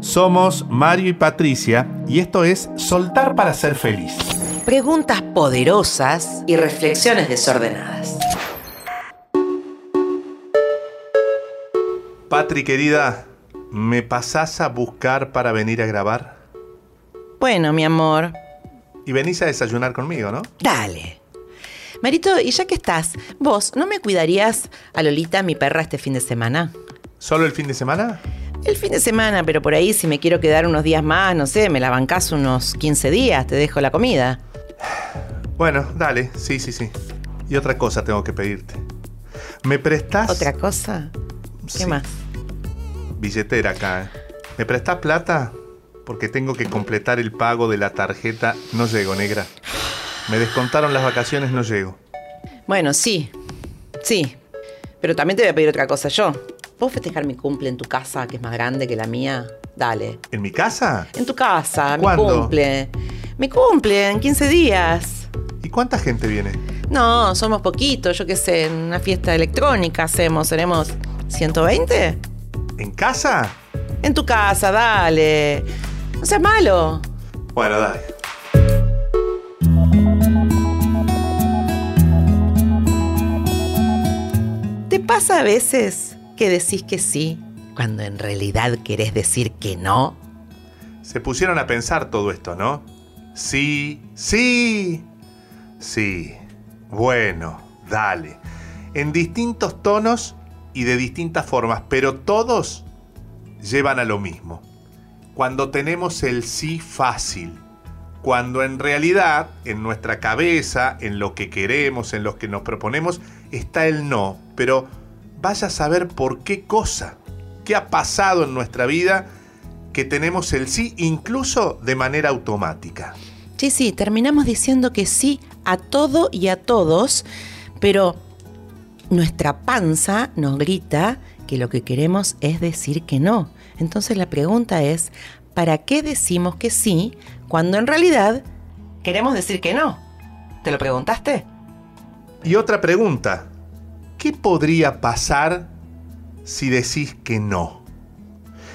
Somos Mario y Patricia y esto es Soltar para ser feliz. Preguntas poderosas y reflexiones desordenadas. Patri querida, ¿me pasás a buscar para venir a grabar? Bueno, mi amor, Y venís a desayunar conmigo, ¿no? dale. Marito, y ya que estás, vos, ¿no me cuidarías a Lolita, mi perra, este fin de semana? ¿Solo el fin de semana? El fin de semana, pero por ahí si me quiero quedar unos días más, no sé, me la bancás unos 15 días, te dejo la comida. Bueno, dale, sí, sí, sí. Y otra cosa tengo que pedirte. ¿Me prestás? ¿Otra cosa? ¿Qué Sí, más? Billetera acá. ¿eh? ¿Me prestás plata? Porque tengo que completar el pago de la tarjeta. No llego, negra. Me descontaron las vacaciones, no llego. Bueno, sí, sí. Pero también te voy a pedir otra cosa yo. ¿Puedo festejar mi cumple en tu casa, que es más grande que la mía? Dale. ¿En mi casa? En tu casa, mi cumple. Mi cumple, en 15 días. ¿Y cuánta gente viene? No, somos poquitos, yo qué sé, en una fiesta electrónica hacemos, seremos 120. ¿En casa? En tu casa, dale. No seas malo. Bueno, dale. ¿Te pasa a veces que decís que sí cuando en realidad querés decir que no? Se pusieron a pensar todo esto, ¿no? Sí, sí, sí. Bueno, dale. En distintos tonos y de distintas formas, pero todos llevan a lo mismo. Cuando tenemos el sí fácil, cuando en realidad en nuestra cabeza, en lo que queremos, en lo que nos proponemos, está el no, pero vaya a saber por qué cosa, qué ha pasado en nuestra vida que tenemos el sí incluso de manera automática. Sí, sí, terminamos diciendo que sí a todo y a todos, pero nuestra panza nos grita que lo que queremos es decir que no. Entonces la pregunta es, ¿para qué decimos que sí cuando en realidad queremos decir que no? ¿Te lo preguntaste? Y otra pregunta, ¿qué podría pasar si decís que no?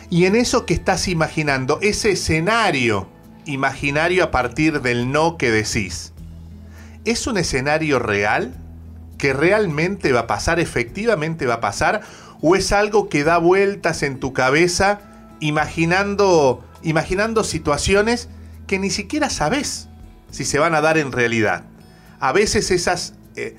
Y en eso que estás imaginando, ese escenario imaginario a partir del no que decís, ¿es un escenario real? ¿Que realmente va a pasar, efectivamente va a pasar? ¿O es algo que da vueltas en tu cabeza imaginando, imaginando situaciones que ni siquiera sabes si se van a dar en realidad? A veces esas, eh,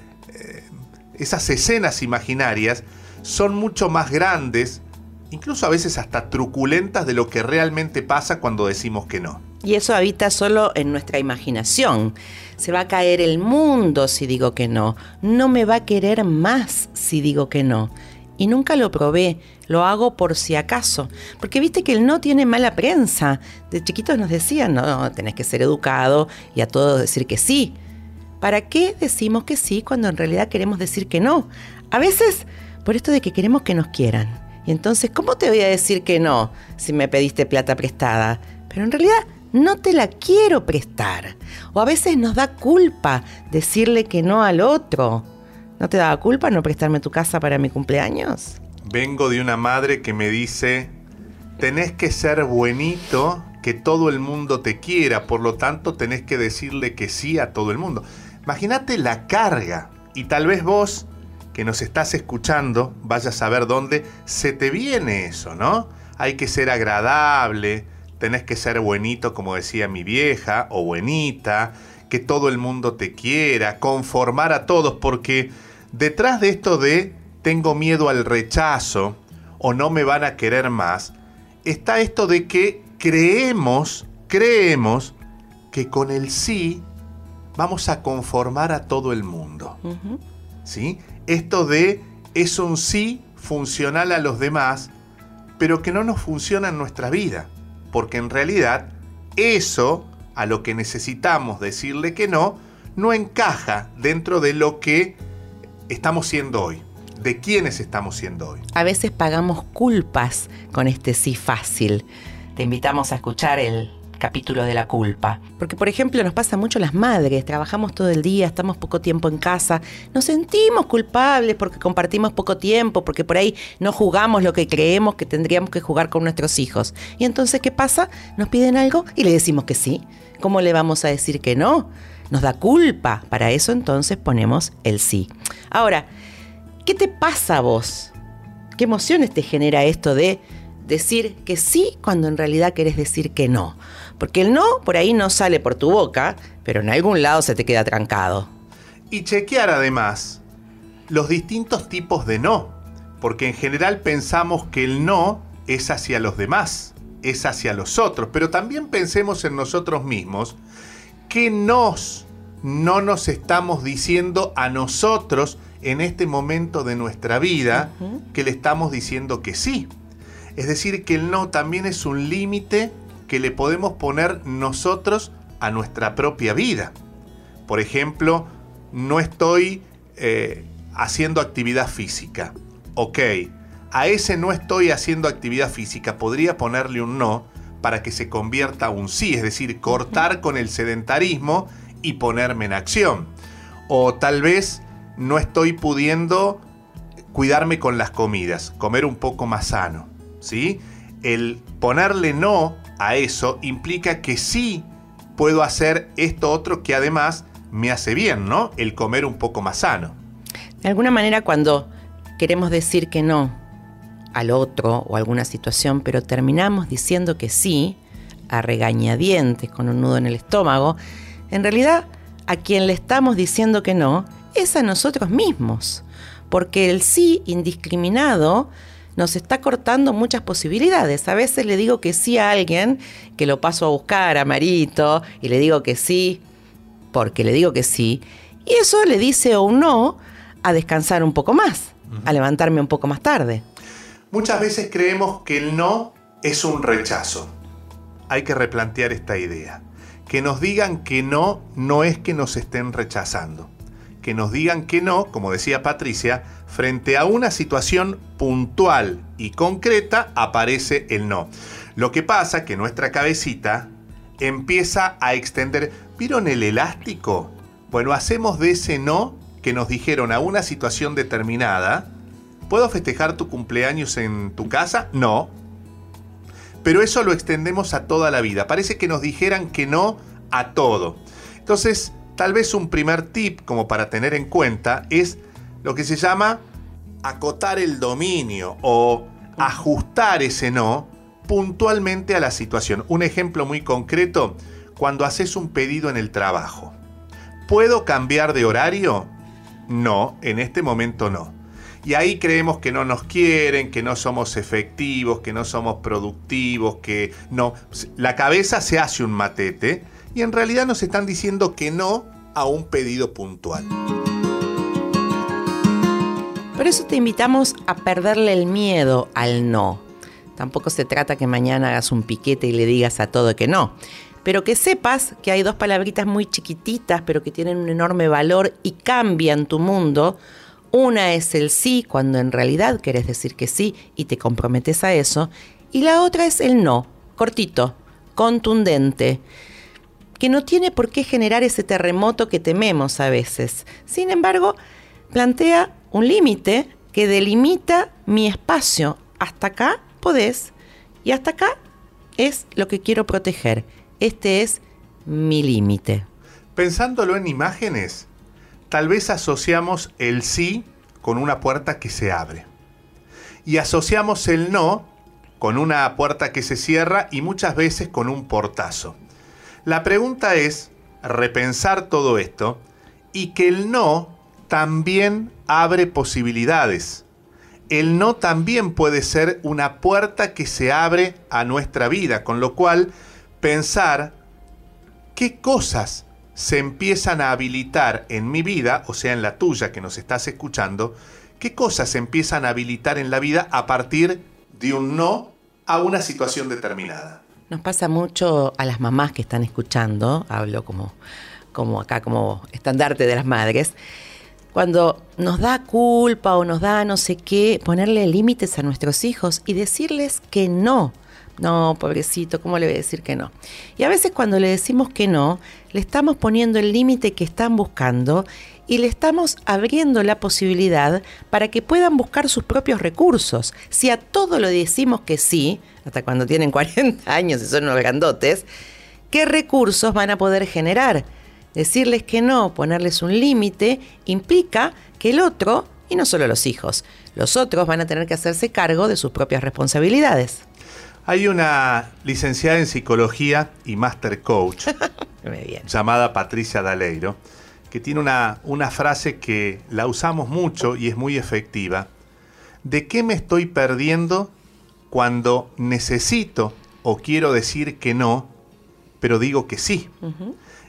esas escenas imaginarias son mucho más grandes, incluso a veces hasta truculentas de lo que realmente pasa cuando decimos que no. Y eso habita solo en nuestra imaginación. Se va a caer el mundo si digo que no. No me va a querer más si digo que no. Y nunca lo probé, lo hago por si acaso. Porque viste que el no tiene mala prensa. De chiquitos nos decían, no, tenés que ser educado y a todos decir que sí. ¿Para qué decimos que sí cuando en realidad queremos decir que no? A veces por esto de que queremos que nos quieran. Y entonces, ¿cómo te voy a decir que no si me pediste plata prestada? Pero en realidad no te la quiero prestar. O a veces nos da culpa decirle que no al otro. ¿No te daba culpa no prestarme tu casa para mi cumpleaños? Vengo de una madre que me dice, tenés que ser buenito, que todo el mundo te quiera, por lo tanto tenés que decirle que sí a todo el mundo. Imagínate la carga. Y tal vez vos, que nos estás escuchando, vayas a ver dónde se te viene eso, ¿no? Hay que ser agradable, tenés que ser buenito, como decía mi vieja, o buenita, que todo el mundo te quiera, conformar a todos, porque detrás de esto de tengo miedo al rechazo o no me van a querer más, está esto de que creemos, creemos que con el sí vamos a conformar a todo el mundo. ¿Sí? Esto de es un sí funcional a los demás, pero que no nos funciona en nuestra vida, porque en realidad eso a lo que necesitamos decirle que no, no encaja dentro de lo que estamos siendo hoy, de quiénes estamos siendo hoy. A veces pagamos culpas con este sí fácil. Te invitamos a escuchar el capítulo de la culpa. Porque, por ejemplo, nos pasa mucho las madres, trabajamos todo el día, estamos poco tiempo en casa, nos sentimos culpables porque compartimos poco tiempo, porque por ahí no jugamos lo que creemos que tendríamos que jugar con nuestros hijos. Y entonces, ¿qué pasa? Nos piden algo y le decimos que sí. ¿Cómo le vamos a decir que no? Nos da culpa. Para eso entonces ponemos el sí. Ahora, ¿qué te pasa a vos? ¿Qué emociones te genera esto de decir que sí cuando en realidad querés decir que no? Porque el no por ahí no sale por tu boca, pero en algún lado se te queda trancado. Y chequear además los distintos tipos de no, porque en general pensamos que el no es hacia los demás, es hacia los otros, pero también pensemos en nosotros mismos que nos no nos estamos diciendo a nosotros en este momento de nuestra vida que le estamos diciendo que sí. Es decir, que el no también es un límite que le podemos poner nosotros a nuestra propia vida. Por ejemplo, no estoy eh, haciendo actividad física. Ok, a ese no estoy haciendo actividad física podría ponerle un no para que se convierta a un sí, es decir, cortar con el sedentarismo y ponerme en acción. O tal vez no estoy pudiendo cuidarme con las comidas, comer un poco más sano, ¿sí? El ponerle no a eso implica que sí puedo hacer esto otro que además me hace bien, ¿no? El comer un poco más sano. De alguna manera cuando queremos decir que no al otro o alguna situación, pero terminamos diciendo que sí, a regañadientes, con un nudo en el estómago, en realidad a quien le estamos diciendo que no es a nosotros mismos, porque el sí indiscriminado nos está cortando muchas posibilidades. A veces le digo que sí a alguien, que lo paso a buscar a Marito, y le digo que sí, porque le digo que sí, y eso le dice o no a descansar un poco más, a levantarme un poco más tarde. Muchas veces creemos que el no es un rechazo. Hay que replantear esta idea. Que nos digan que no no es que nos estén rechazando que nos digan que no, como decía Patricia, frente a una situación puntual y concreta aparece el no. Lo que pasa que nuestra cabecita empieza a extender. ¿Vieron el elástico? Bueno, hacemos de ese no que nos dijeron a una situación determinada. ¿Puedo festejar tu cumpleaños en tu casa? No. Pero eso lo extendemos a toda la vida. Parece que nos dijeran que no a todo. Entonces, Tal vez un primer tip como para tener en cuenta es lo que se llama acotar el dominio o ajustar ese no puntualmente a la situación. Un ejemplo muy concreto, cuando haces un pedido en el trabajo. ¿Puedo cambiar de horario? No, en este momento no. Y ahí creemos que no nos quieren, que no somos efectivos, que no somos productivos, que no. La cabeza se hace un matete y en realidad nos están diciendo que no a un pedido puntual. Por eso te invitamos a perderle el miedo al no. Tampoco se trata que mañana hagas un piquete y le digas a todo que no. Pero que sepas que hay dos palabritas muy chiquititas, pero que tienen un enorme valor y cambian tu mundo. Una es el sí, cuando en realidad quieres decir que sí y te comprometes a eso. Y la otra es el no, cortito, contundente que no tiene por qué generar ese terremoto que tememos a veces. Sin embargo, plantea un límite que delimita mi espacio. Hasta acá podés y hasta acá es lo que quiero proteger. Este es mi límite. Pensándolo en imágenes, tal vez asociamos el sí con una puerta que se abre. Y asociamos el no con una puerta que se cierra y muchas veces con un portazo. La pregunta es repensar todo esto y que el no también abre posibilidades. El no también puede ser una puerta que se abre a nuestra vida, con lo cual pensar qué cosas se empiezan a habilitar en mi vida, o sea, en la tuya que nos estás escuchando, qué cosas se empiezan a habilitar en la vida a partir de un no a una situación determinada. Nos pasa mucho a las mamás que están escuchando, hablo como, como acá como estandarte de las madres, cuando nos da culpa o nos da no sé qué, ponerle límites a nuestros hijos y decirles que no. No, pobrecito, ¿cómo le voy a decir que no? Y a veces cuando le decimos que no, le estamos poniendo el límite que están buscando y le estamos abriendo la posibilidad para que puedan buscar sus propios recursos. Si a todo lo decimos que sí, hasta cuando tienen 40 años y son unos grandotes, ¿qué recursos van a poder generar? Decirles que no, ponerles un límite, implica que el otro, y no solo los hijos, los otros van a tener que hacerse cargo de sus propias responsabilidades. Hay una licenciada en psicología y master coach llamada Patricia Daleiro que tiene una, una frase que la usamos mucho y es muy efectiva. ¿De qué me estoy perdiendo cuando necesito o quiero decir que no, pero digo que sí?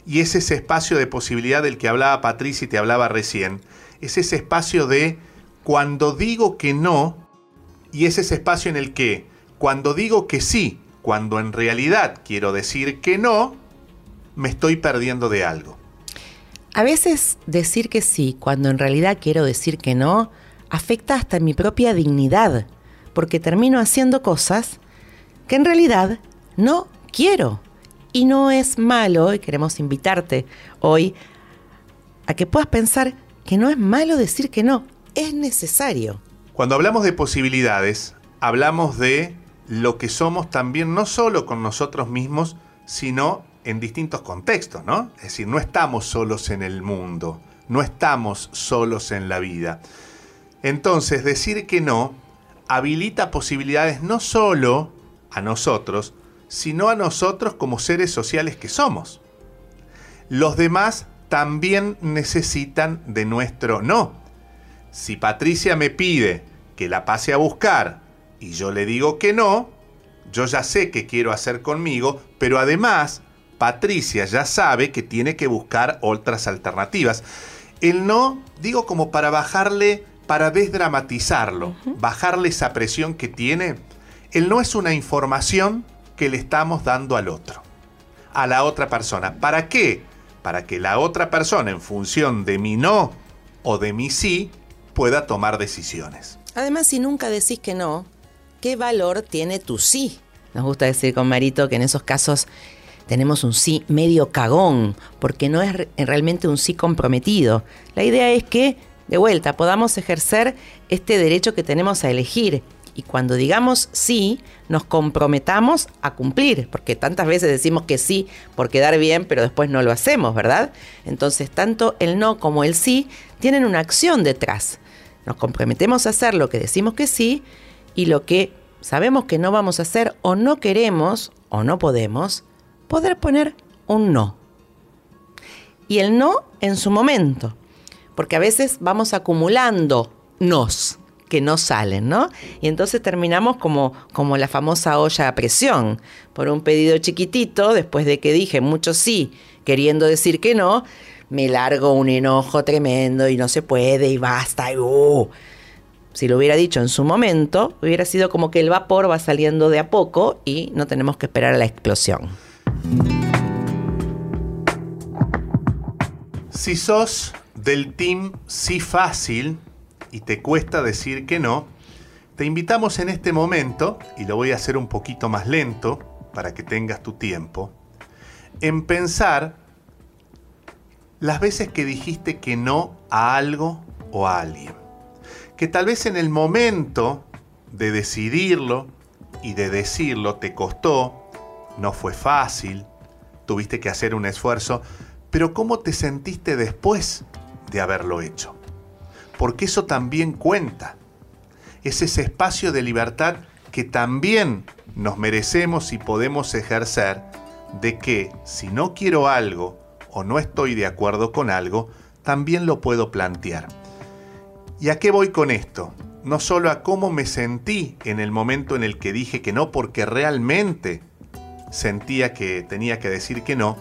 Y es ese espacio de posibilidad del que hablaba Patricia y te hablaba recién. Es ese espacio de cuando digo que no, y es ese espacio en el que cuando digo que sí, cuando en realidad quiero decir que no, me estoy perdiendo de algo. A veces decir que sí cuando en realidad quiero decir que no afecta hasta mi propia dignidad, porque termino haciendo cosas que en realidad no quiero. Y no es malo, y queremos invitarte hoy a que puedas pensar que no es malo decir que no, es necesario. Cuando hablamos de posibilidades, hablamos de lo que somos también no solo con nosotros mismos, sino en distintos contextos, ¿no? Es decir, no estamos solos en el mundo, no estamos solos en la vida. Entonces, decir que no habilita posibilidades no solo a nosotros, sino a nosotros como seres sociales que somos. Los demás también necesitan de nuestro no. Si Patricia me pide que la pase a buscar y yo le digo que no, yo ya sé qué quiero hacer conmigo, pero además Patricia ya sabe que tiene que buscar otras alternativas. El no, digo como para bajarle, para desdramatizarlo, bajarle esa presión que tiene. El no es una información que le estamos dando al otro, a la otra persona. ¿Para qué? Para que la otra persona, en función de mi no o de mi sí, pueda tomar decisiones. Además, si nunca decís que no, ¿qué valor tiene tu sí? Nos gusta decir con Marito que en esos casos tenemos un sí medio cagón, porque no es realmente un sí comprometido. La idea es que, de vuelta, podamos ejercer este derecho que tenemos a elegir. Y cuando digamos sí, nos comprometamos a cumplir, porque tantas veces decimos que sí por quedar bien, pero después no lo hacemos, ¿verdad? Entonces, tanto el no como el sí tienen una acción detrás. Nos comprometemos a hacer lo que decimos que sí y lo que sabemos que no vamos a hacer o no queremos o no podemos, poder poner un no. Y el no en su momento, porque a veces vamos acumulando nos que no salen, ¿no? Y entonces terminamos como, como la famosa olla a presión, por un pedido chiquitito, después de que dije mucho sí, queriendo decir que no, me largo un enojo tremendo y no se puede y basta y uh. Si lo hubiera dicho en su momento, hubiera sido como que el vapor va saliendo de a poco y no tenemos que esperar a la explosión. Si sos del team sí fácil y te cuesta decir que no, te invitamos en este momento, y lo voy a hacer un poquito más lento para que tengas tu tiempo, en pensar las veces que dijiste que no a algo o a alguien. Que tal vez en el momento de decidirlo y de decirlo te costó, no fue fácil, tuviste que hacer un esfuerzo, pero ¿cómo te sentiste después de haberlo hecho? Porque eso también cuenta. Es ese espacio de libertad que también nos merecemos y podemos ejercer de que si no quiero algo o no estoy de acuerdo con algo, también lo puedo plantear. ¿Y a qué voy con esto? No solo a cómo me sentí en el momento en el que dije que no, porque realmente sentía que tenía que decir que no,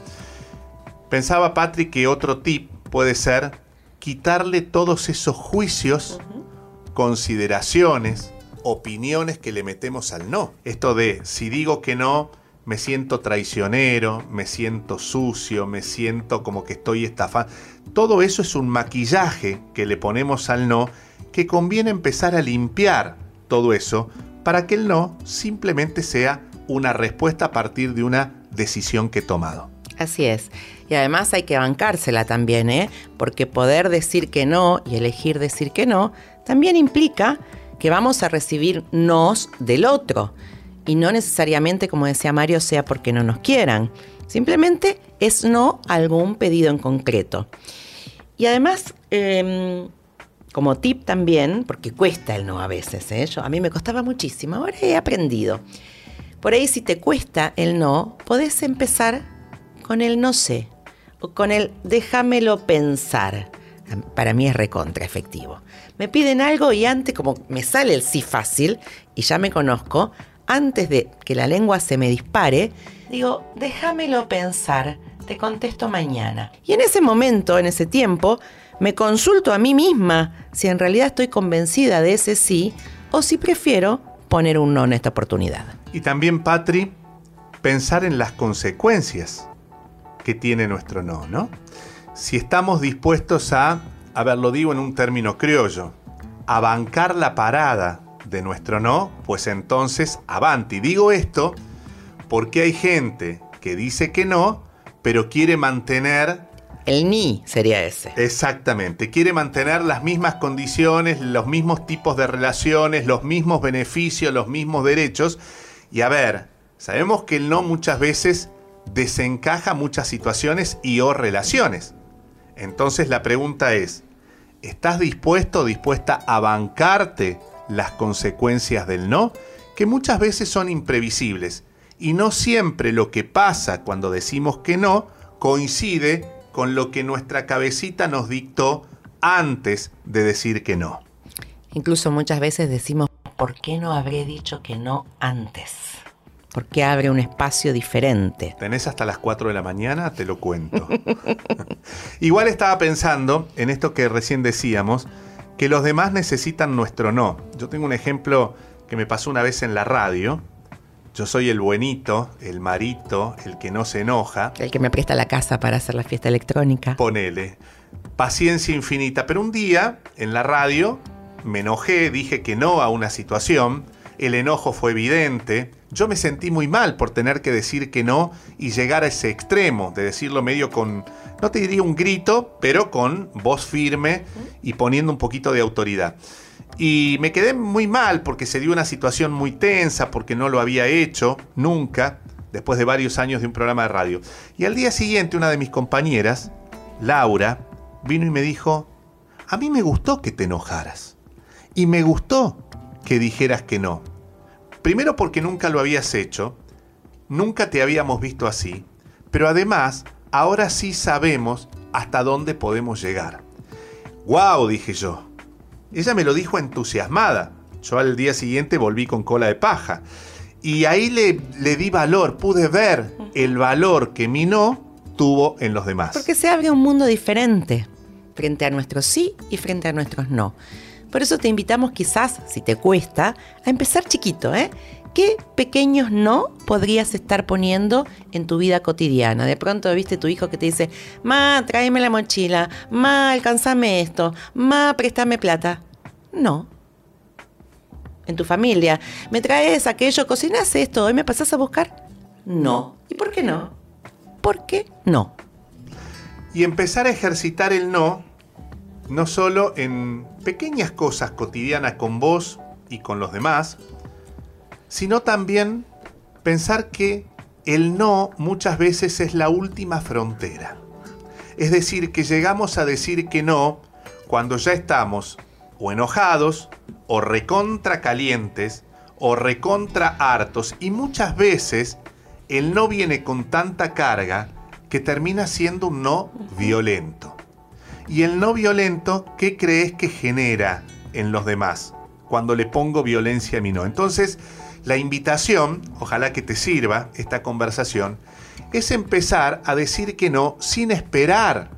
pensaba Patrick que otro tip puede ser quitarle todos esos juicios, consideraciones, opiniones que le metemos al no. Esto de si digo que no, me siento traicionero, me siento sucio, me siento como que estoy estafando. Todo eso es un maquillaje que le ponemos al no que conviene empezar a limpiar todo eso para que el no simplemente sea una respuesta a partir de una decisión que he tomado. Así es. Y además hay que bancársela también, ¿eh? Porque poder decir que no y elegir decir que no también implica que vamos a recibir nos del otro. Y no necesariamente, como decía Mario, sea porque no nos quieran. Simplemente es no algún pedido en concreto. Y además, em, como tip también, porque cuesta el no a veces, ¿eh? A mí me costaba muchísimo, ahora he aprendido. Por ahí si te cuesta el no, podés empezar con el no sé o con el déjamelo pensar. Para mí es recontra efectivo. Me piden algo y antes, como me sale el sí fácil y ya me conozco, antes de que la lengua se me dispare, digo, déjamelo pensar, te contesto mañana. Y en ese momento, en ese tiempo, me consulto a mí misma si en realidad estoy convencida de ese sí o si prefiero poner un no en esta oportunidad. Y también, Patri, pensar en las consecuencias que tiene nuestro no, ¿no? Si estamos dispuestos a, a ver, lo digo en un término criollo, a bancar la parada de nuestro no, pues entonces avanti. Digo esto porque hay gente que dice que no, pero quiere mantener... El ni sería ese. Exactamente, quiere mantener las mismas condiciones, los mismos tipos de relaciones, los mismos beneficios, los mismos derechos, y a ver, sabemos que el no muchas veces desencaja muchas situaciones y o relaciones. Entonces la pregunta es, ¿estás dispuesto o dispuesta a bancarte las consecuencias del no? Que muchas veces son imprevisibles y no siempre lo que pasa cuando decimos que no coincide con lo que nuestra cabecita nos dictó antes de decir que no. Incluso muchas veces decimos ¿por qué no habré dicho que no antes? ¿Por qué abre un espacio diferente? Tenés hasta las 4 de la mañana, te lo cuento. Igual estaba pensando en esto que recién decíamos, que los demás necesitan nuestro no. Yo tengo un ejemplo que me pasó una vez en la radio. Yo soy el buenito, el marito, el que no se enoja. El que me presta la casa para hacer la fiesta electrónica. Ponele. Paciencia infinita. Pero un día, en la radio, me enojé, dije que no a una situación, el enojo fue evidente, yo me sentí muy mal por tener que decir que no y llegar a ese extremo, de decirlo medio con, no te diría un grito, pero con voz firme y poniendo un poquito de autoridad. Y me quedé muy mal porque se dio una situación muy tensa, porque no lo había hecho nunca, después de varios años de un programa de radio. Y al día siguiente una de mis compañeras, Laura, vino y me dijo, a mí me gustó que te enojaras. Y me gustó que dijeras que no. Primero porque nunca lo habías hecho, nunca te habíamos visto así, pero además ahora sí sabemos hasta dónde podemos llegar. ¡Wow! dije yo. Ella me lo dijo entusiasmada. Yo al día siguiente volví con cola de paja. Y ahí le, le di valor, pude ver el valor que mi no tuvo en los demás. Porque se abre un mundo diferente frente a nuestros sí y frente a nuestros no. Por eso te invitamos quizás, si te cuesta, a empezar chiquito, ¿eh? ¿Qué pequeños no podrías estar poniendo en tu vida cotidiana? De pronto viste tu hijo que te dice, ma, tráeme la mochila, ma, alcanzame esto, ma, préstame plata. No. En tu familia, ¿me traes aquello, cocinas esto, y me pasas a buscar? No. ¿Y por qué no? ¿Por qué no? Y empezar a ejercitar el no no solo en pequeñas cosas cotidianas con vos y con los demás, sino también pensar que el no muchas veces es la última frontera. Es decir, que llegamos a decir que no cuando ya estamos o enojados, o recontra calientes, o recontra hartos, y muchas veces el no viene con tanta carga que termina siendo un no violento. Y el no violento, ¿qué crees que genera en los demás cuando le pongo violencia a mi no? Entonces, la invitación, ojalá que te sirva esta conversación, es empezar a decir que no sin esperar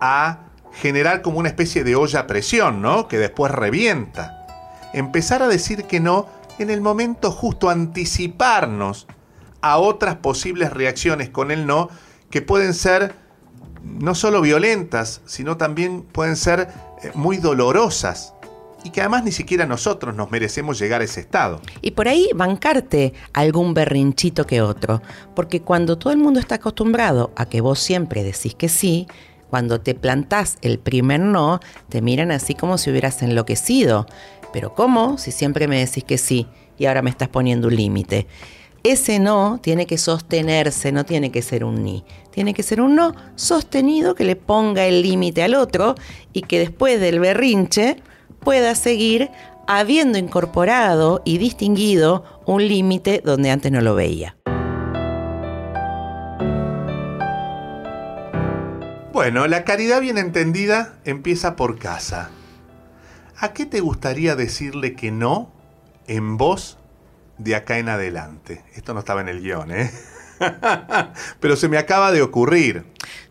a generar como una especie de olla a presión, ¿no? Que después revienta. Empezar a decir que no en el momento justo, anticiparnos a otras posibles reacciones con el no que pueden ser no solo violentas, sino también pueden ser eh, muy dolorosas y que además ni siquiera nosotros nos merecemos llegar a ese estado. Y por ahí bancarte algún berrinchito que otro, porque cuando todo el mundo está acostumbrado a que vos siempre decís que sí, cuando te plantás el primer no, te miran así como si hubieras enloquecido. Pero ¿cómo? Si siempre me decís que sí y ahora me estás poniendo un límite. Ese no tiene que sostenerse, no tiene que ser un ni. Tiene que ser un no sostenido que le ponga el límite al otro y que después del berrinche pueda seguir habiendo incorporado y distinguido un límite donde antes no lo veía. Bueno, la caridad bien entendida empieza por casa. ¿A qué te gustaría decirle que no en voz de acá en adelante? Esto no estaba en el guion, ¿eh? Pero se me acaba de ocurrir.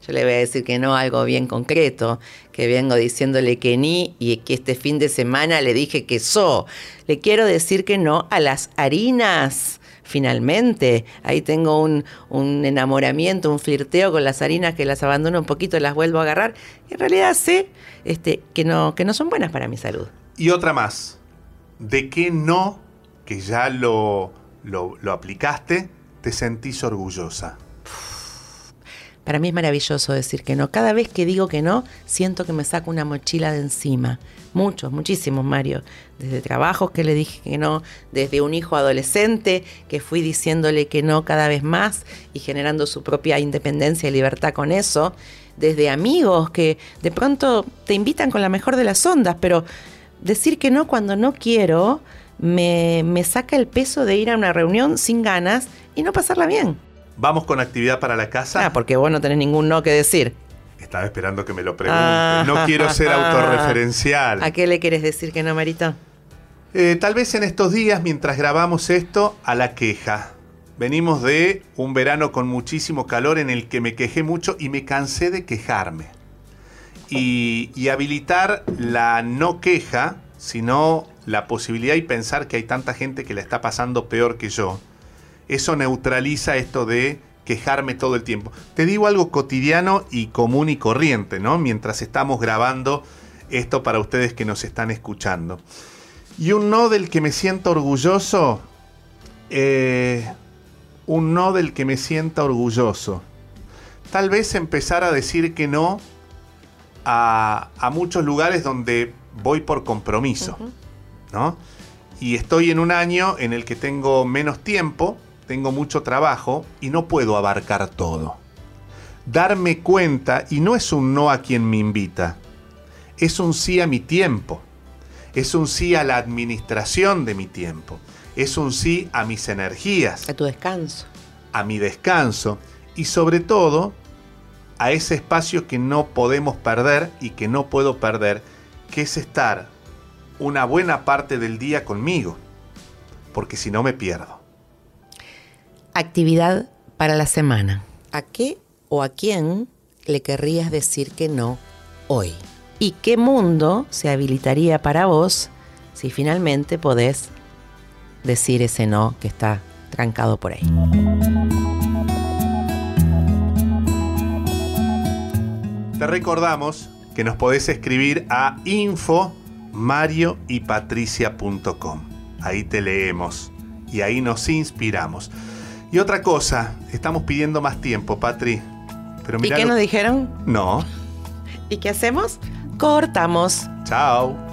Yo le voy a decir que no, algo bien concreto, que vengo diciéndole que ni y que este fin de semana le dije que so. Le quiero decir que no a las harinas finalmente. Ahí tengo un, enamoramiento, un flirteo con las harinas que las abandono un poquito y las vuelvo a agarrar. en realidad sé este, que, no, que no son buenas para mi salud. Y otra más. ¿De qué no, que ya lo, lo, aplicaste, te sentís orgullosa? Para mí es maravilloso decir que no. Cada vez que digo que no, siento que me saco una mochila de encima. Muchos, muchísimos, Mario. Desde trabajos que le dije que no, desde un hijo adolescente que fui diciéndole que no cada vez más y generando su propia independencia y libertad con eso. Desde amigos que de pronto te invitan con la mejor de las ondas, pero decir que no cuando no quiero me, me saca el peso de ir a una reunión sin ganas y no pasarla bien. ¿Vamos con actividad para la casa? Ah, porque vos no tenés ningún no que decir. Estaba esperando que me lo pregunte. Ah. no quiero ser autorreferencial. ¿A qué le quieres decir que no, Marito? Eh, tal vez en estos días, mientras grabamos esto, a la queja. Venimos de un verano con muchísimo calor en el que me quejé mucho y me cansé de quejarme. Y, y habilitar la no queja, sino la posibilidad y pensar que hay tanta gente que la está pasando peor que yo eso neutraliza esto de quejarme todo el tiempo. Te digo algo cotidiano y común y corriente, ¿no? Mientras estamos grabando esto para ustedes que nos están escuchando. Y un no del que me siento orgulloso, eh, un no del que me sienta orgulloso. Tal vez empezar a decir que no a, a muchos lugares donde voy por compromiso, ¿no? Y estoy en un año en el que tengo menos tiempo, tengo mucho trabajo y no puedo abarcar todo. Darme cuenta, y no es un no a quien me invita, es un sí a mi tiempo, es un sí a la administración de mi tiempo, es un sí a mis energías. A tu descanso. A mi descanso y sobre todo a ese espacio que no podemos perder y que no puedo perder, que es estar una buena parte del día conmigo, porque si no me pierdo. Actividad para la semana. ¿A qué o a quién le querrías decir que no hoy? ¿Y qué mundo se habilitaría para vos si finalmente podés decir ese no que está trancado por ahí? Te recordamos que nos podés escribir a info y Ahí te leemos y ahí nos inspiramos. Y otra cosa, estamos pidiendo más tiempo, Patri. Pero ¿Y qué nos dijeron? No. ¿Y qué hacemos? Cortamos. Chao.